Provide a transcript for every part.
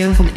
This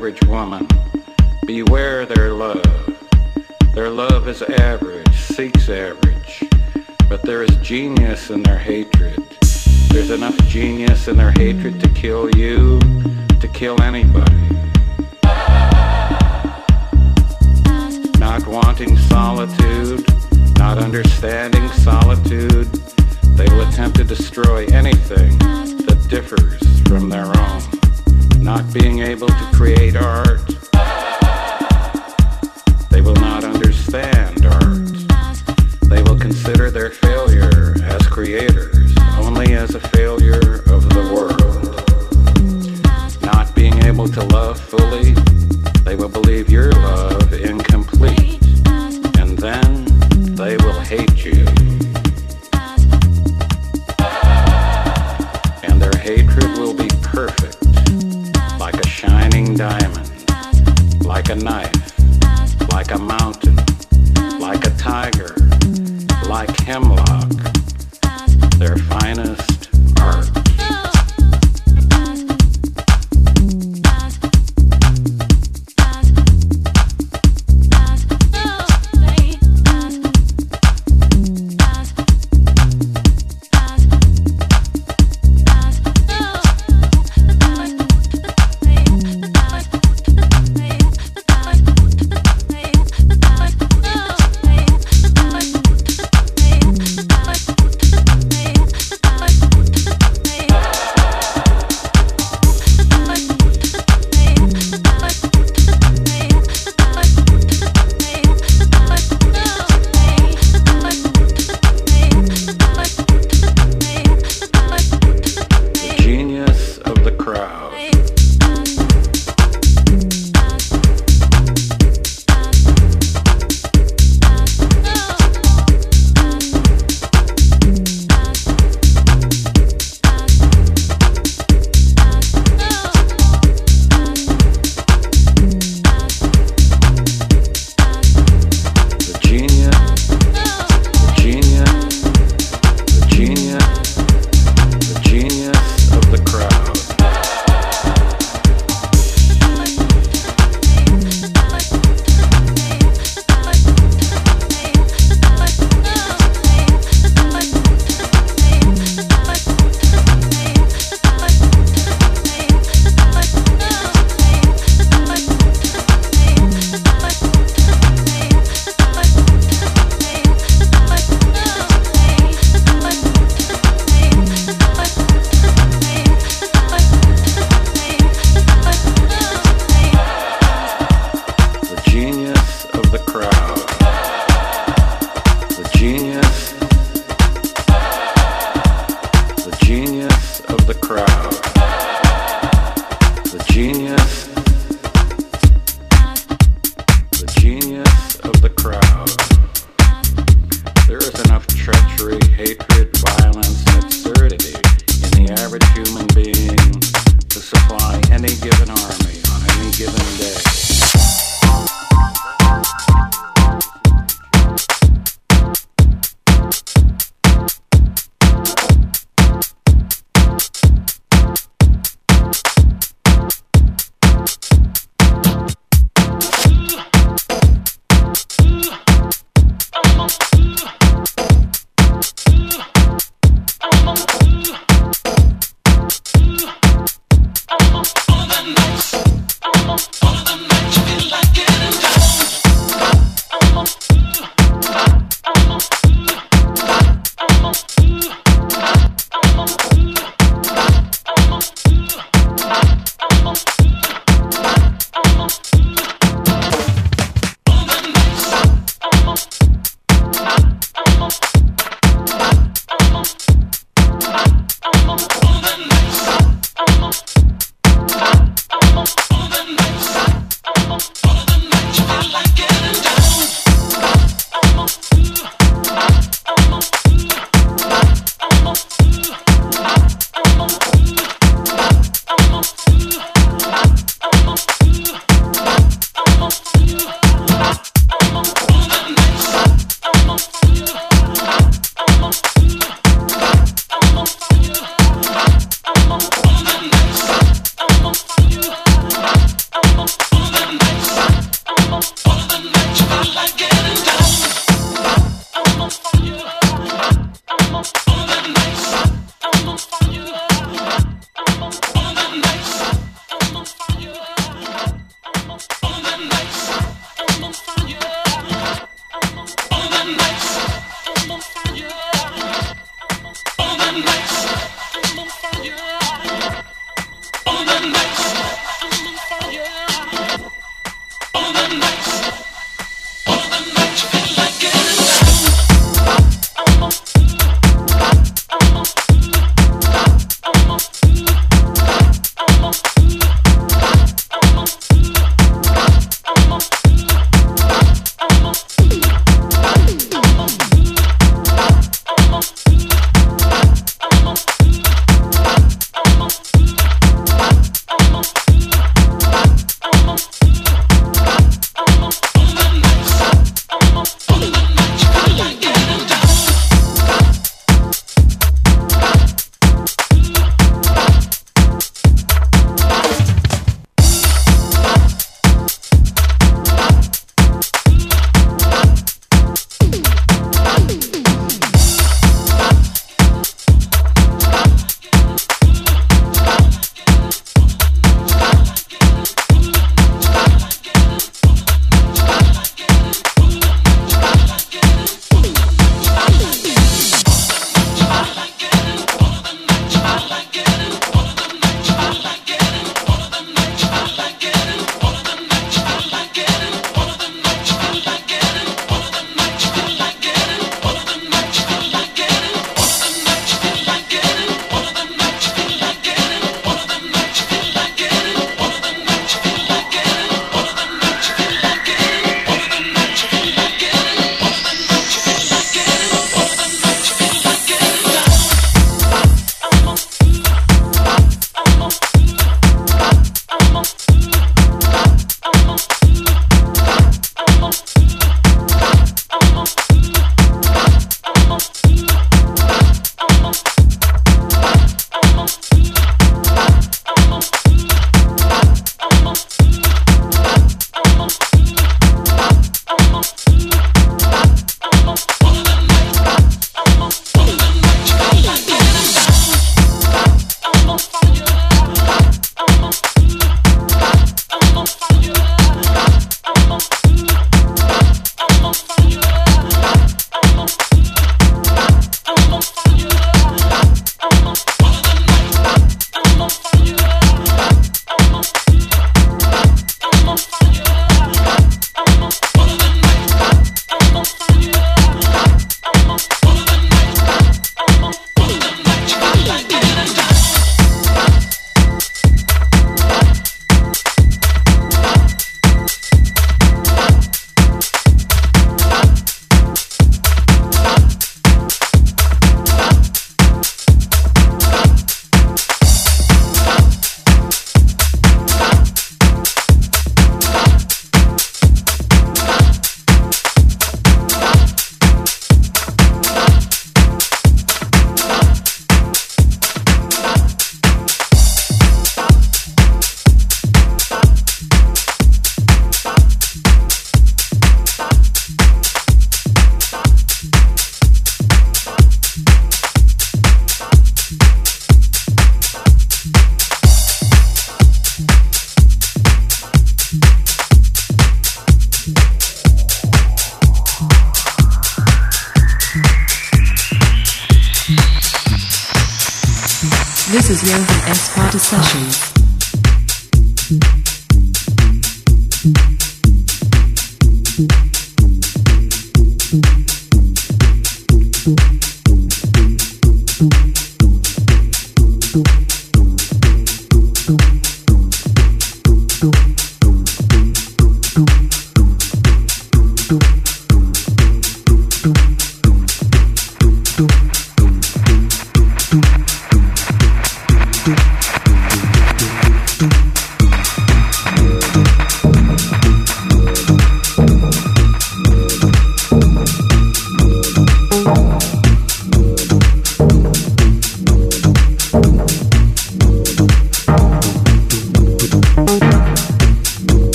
average woman. Beware their love. Their love is average, seeks average. But there is genius in their hatred. There's enough genius in their hatred to kill you, to kill anybody. Not wanting solitude, not understanding solitude, they will attempt to destroy anything that differs from their own. Not being able to create art, they will not understand art. They will consider their failure as creators only as a failure of the world. Not being able to love fully, they will believe your love incomplete. And then they will hate you. A knife, like a mountain,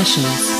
Sessions.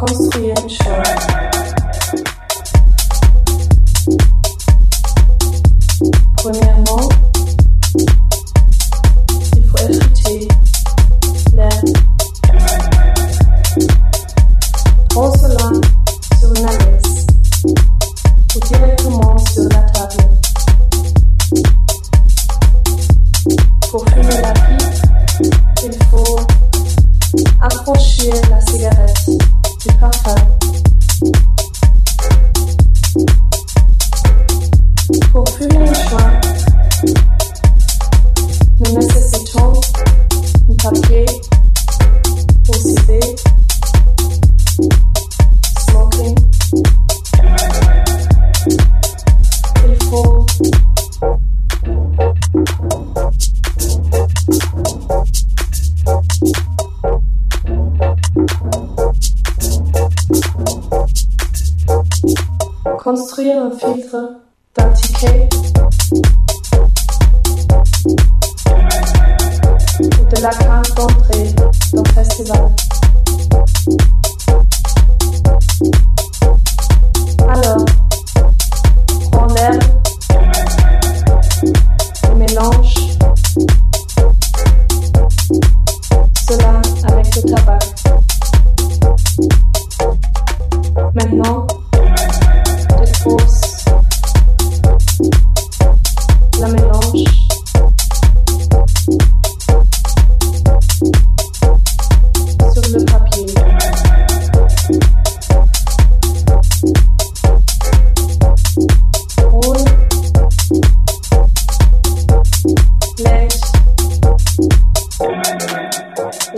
konstruieren Stellen.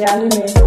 me.